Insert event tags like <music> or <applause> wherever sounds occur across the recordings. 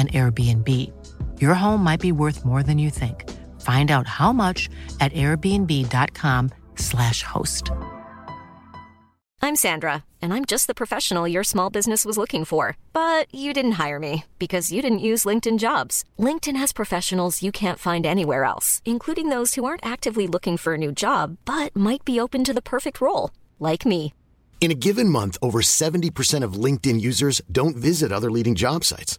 an Airbnb. Your home might be worth more than you think. Find out how much at airbnb.com/slash host. I'm Sandra, and I'm just the professional your small business was looking for. But you didn't hire me because you didn't use LinkedIn jobs. LinkedIn has professionals you can't find anywhere else, including those who aren't actively looking for a new job, but might be open to the perfect role, like me. In a given month, over 70% of LinkedIn users don't visit other leading job sites.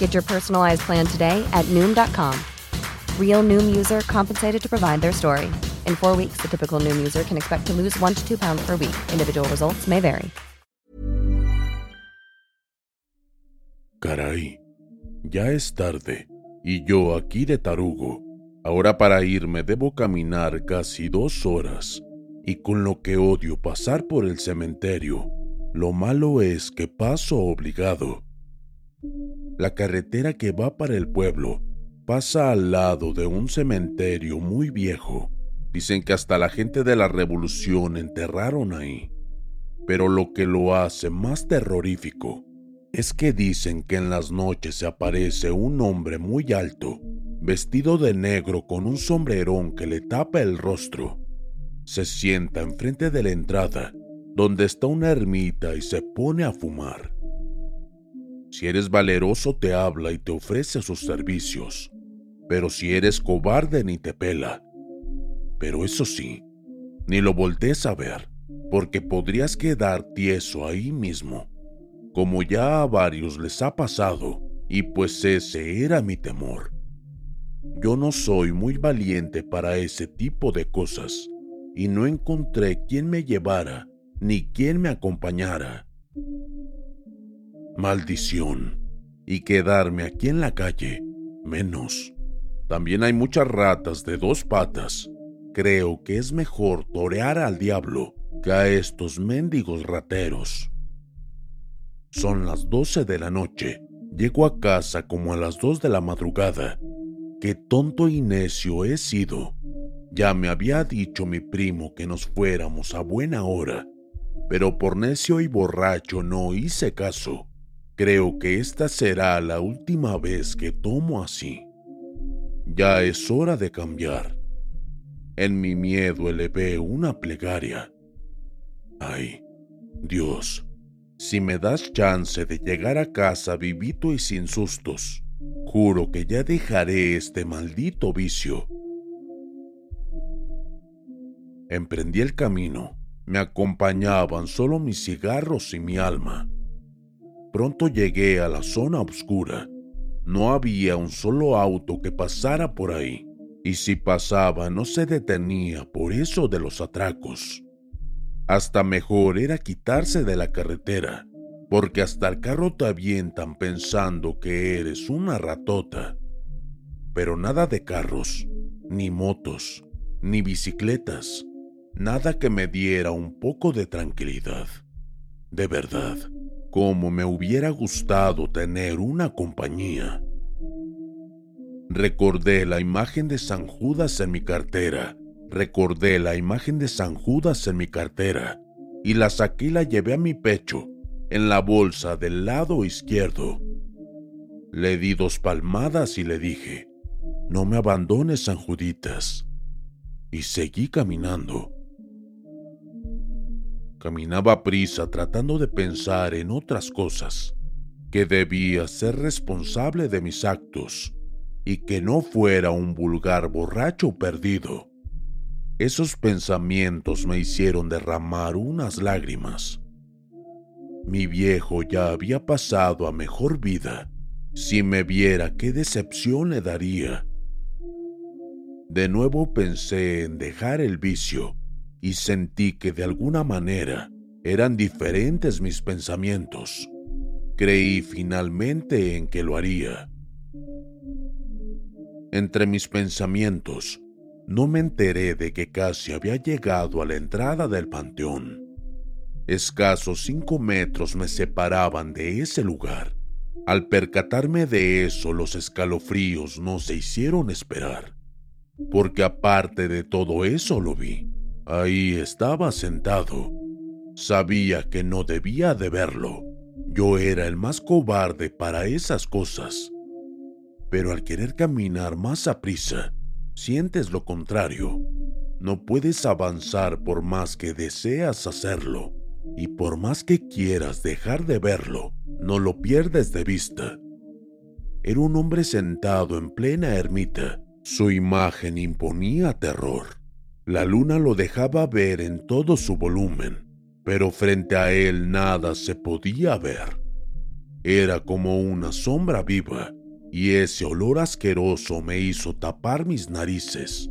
Get your personalized plan today at Noom.com. Real Noom user compensated to provide their story. In four weeks, the typical Noom user can expect to lose one to two pounds per week. Individual results may vary. Caray, ya es tarde y yo aquí de tarugo. Ahora para irme debo caminar casi dos horas y con lo que odio pasar por el cementerio, lo malo es que paso obligado. La carretera que va para el pueblo pasa al lado de un cementerio muy viejo. Dicen que hasta la gente de la revolución enterraron ahí. Pero lo que lo hace más terrorífico es que dicen que en las noches se aparece un hombre muy alto, vestido de negro con un sombrerón que le tapa el rostro. Se sienta enfrente de la entrada, donde está una ermita y se pone a fumar. Si eres valeroso te habla y te ofrece sus servicios, pero si eres cobarde ni te pela. Pero eso sí, ni lo voltees a ver, porque podrías quedar tieso ahí mismo, como ya a varios les ha pasado, y pues ese era mi temor. Yo no soy muy valiente para ese tipo de cosas, y no encontré quien me llevara ni quien me acompañara. Maldición. Y quedarme aquí en la calle, menos. También hay muchas ratas de dos patas. Creo que es mejor torear al diablo que a estos mendigos rateros. Son las doce de la noche. Llego a casa como a las dos de la madrugada. Qué tonto y necio he sido. Ya me había dicho mi primo que nos fuéramos a buena hora, pero por necio y borracho no hice caso. Creo que esta será la última vez que tomo así. Ya es hora de cambiar. En mi miedo elevé una plegaria. Ay, Dios, si me das chance de llegar a casa vivito y sin sustos, juro que ya dejaré este maldito vicio. Emprendí el camino. Me acompañaban solo mis cigarros y mi alma. Pronto llegué a la zona oscura. No había un solo auto que pasara por ahí, y si pasaba no se detenía por eso de los atracos. Hasta mejor era quitarse de la carretera, porque hasta el carro te avientan pensando que eres una ratota. Pero nada de carros, ni motos, ni bicicletas nada que me diera un poco de tranquilidad. De verdad, como me hubiera gustado tener una compañía. Recordé la imagen de San Judas en mi cartera. Recordé la imagen de San Judas en mi cartera y la saqué y la llevé a mi pecho, en la bolsa del lado izquierdo. Le di dos palmadas y le dije, no me abandones, San Juditas. Y seguí caminando. Caminaba a prisa tratando de pensar en otras cosas, que debía ser responsable de mis actos, y que no fuera un vulgar borracho perdido. Esos pensamientos me hicieron derramar unas lágrimas. Mi viejo ya había pasado a mejor vida. Si me viera, qué decepción le daría. De nuevo pensé en dejar el vicio y sentí que de alguna manera eran diferentes mis pensamientos. Creí finalmente en que lo haría. Entre mis pensamientos, no me enteré de que casi había llegado a la entrada del panteón. Escasos cinco metros me separaban de ese lugar. Al percatarme de eso, los escalofríos no se hicieron esperar porque aparte de todo eso lo vi. Ahí estaba sentado. Sabía que no debía de verlo. Yo era el más cobarde para esas cosas. Pero al querer caminar más a prisa, sientes lo contrario. No puedes avanzar por más que deseas hacerlo, y por más que quieras dejar de verlo, no lo pierdes de vista. Era un hombre sentado en plena ermita, su imagen imponía terror. La luna lo dejaba ver en todo su volumen, pero frente a él nada se podía ver. Era como una sombra viva, y ese olor asqueroso me hizo tapar mis narices.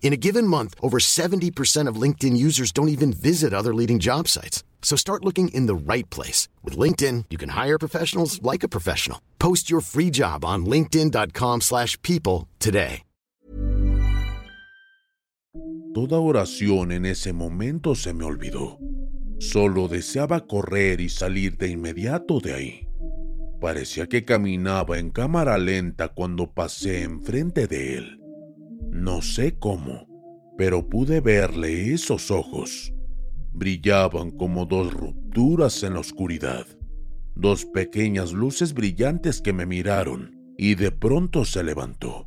In a given month, over 70% of LinkedIn users don't even visit other leading job sites. So start looking in the right place. With LinkedIn, you can hire professionals like a professional. Post your free job on linkedin.com slash people today. Toda oración en ese momento se me olvidó. Solo deseaba correr y salir de inmediato de ahí. Parecía que caminaba en cámara lenta cuando pasé enfrente de él. No sé cómo, pero pude verle esos ojos. Brillaban como dos rupturas en la oscuridad, dos pequeñas luces brillantes que me miraron y de pronto se levantó,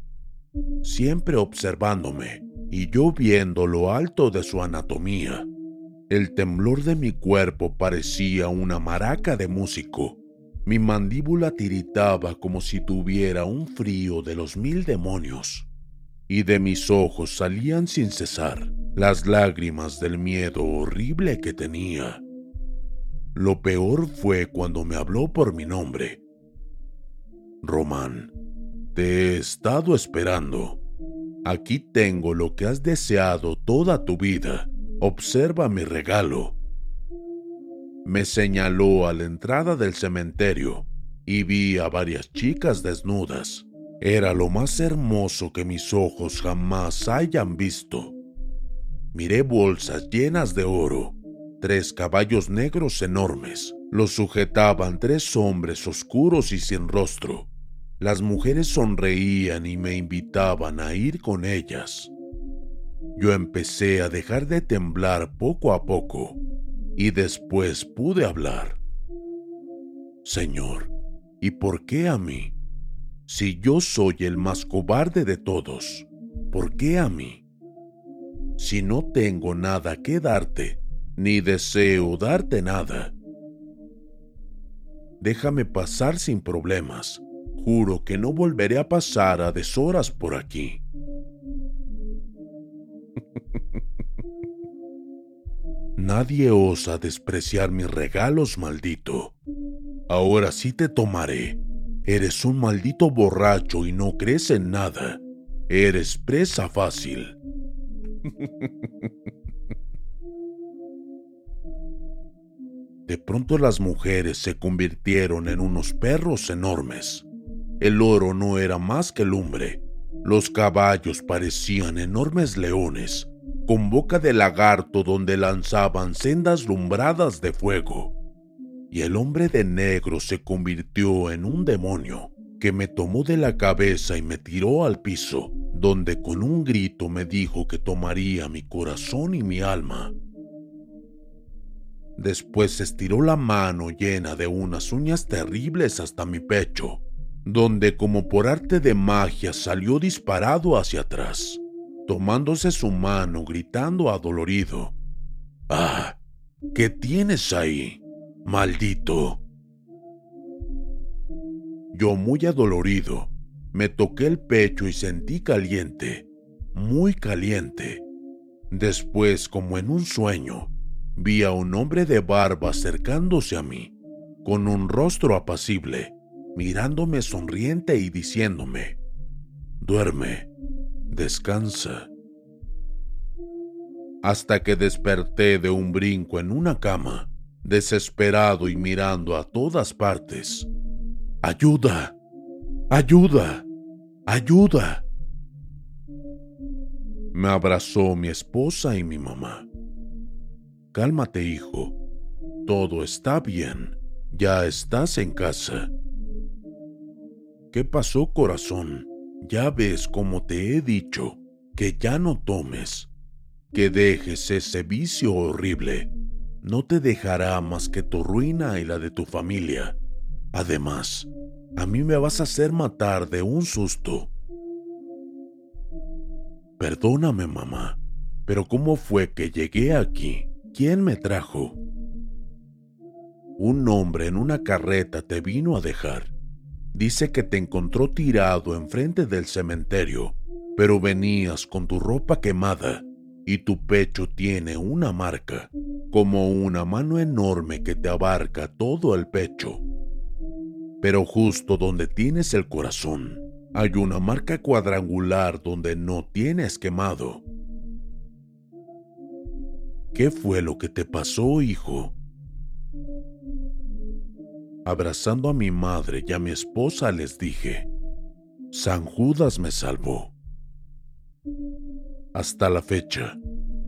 siempre observándome y yo viendo lo alto de su anatomía. El temblor de mi cuerpo parecía una maraca de músico. Mi mandíbula tiritaba como si tuviera un frío de los mil demonios y de mis ojos salían sin cesar las lágrimas del miedo horrible que tenía. Lo peor fue cuando me habló por mi nombre. Román, te he estado esperando. Aquí tengo lo que has deseado toda tu vida. Observa mi regalo. Me señaló a la entrada del cementerio y vi a varias chicas desnudas era lo más hermoso que mis ojos jamás hayan visto. Miré bolsas llenas de oro, tres caballos negros enormes. Los sujetaban tres hombres oscuros y sin rostro. Las mujeres sonreían y me invitaban a ir con ellas. Yo empecé a dejar de temblar poco a poco y después pude hablar. Señor, ¿y por qué a mí? Si yo soy el más cobarde de todos, ¿por qué a mí? Si no tengo nada que darte, ni deseo darte nada. Déjame pasar sin problemas. Juro que no volveré a pasar a deshoras por aquí. <laughs> Nadie osa despreciar mis regalos, maldito. Ahora sí te tomaré Eres un maldito borracho y no crees en nada. Eres presa fácil. De pronto las mujeres se convirtieron en unos perros enormes. El oro no era más que lumbre. Los caballos parecían enormes leones, con boca de lagarto donde lanzaban sendas lumbradas de fuego. Y el hombre de negro se convirtió en un demonio que me tomó de la cabeza y me tiró al piso, donde con un grito me dijo que tomaría mi corazón y mi alma. Después estiró la mano llena de unas uñas terribles hasta mi pecho, donde como por arte de magia salió disparado hacia atrás, tomándose su mano gritando adolorido. ¡Ah! ¿Qué tienes ahí? Maldito. Yo muy adolorido, me toqué el pecho y sentí caliente, muy caliente. Después, como en un sueño, vi a un hombre de barba acercándose a mí, con un rostro apacible, mirándome sonriente y diciéndome, duerme, descansa. Hasta que desperté de un brinco en una cama, desesperado y mirando a todas partes. ¡Ayuda! ¡Ayuda! ¡Ayuda! Me abrazó mi esposa y mi mamá. Cálmate, hijo. Todo está bien. Ya estás en casa. ¿Qué pasó, corazón? Ya ves como te he dicho, que ya no tomes, que dejes ese vicio horrible. No te dejará más que tu ruina y la de tu familia. Además, a mí me vas a hacer matar de un susto. Perdóname, mamá, pero ¿cómo fue que llegué aquí? ¿Quién me trajo? Un hombre en una carreta te vino a dejar. Dice que te encontró tirado enfrente del cementerio, pero venías con tu ropa quemada y tu pecho tiene una marca, como una mano enorme que te abarca todo el pecho. Pero justo donde tienes el corazón, hay una marca cuadrangular donde no tienes quemado. ¿Qué fue lo que te pasó, hijo? Abrazando a mi madre y a mi esposa les dije, San Judas me salvó. Hasta la fecha,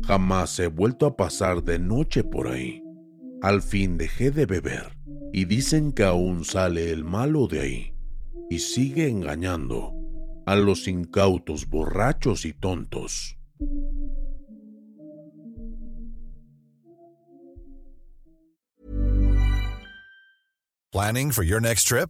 jamás he vuelto a pasar de noche por ahí. Al fin dejé de beber y dicen que aún sale el malo de ahí y sigue engañando a los incautos borrachos y tontos. Planning for your next trip?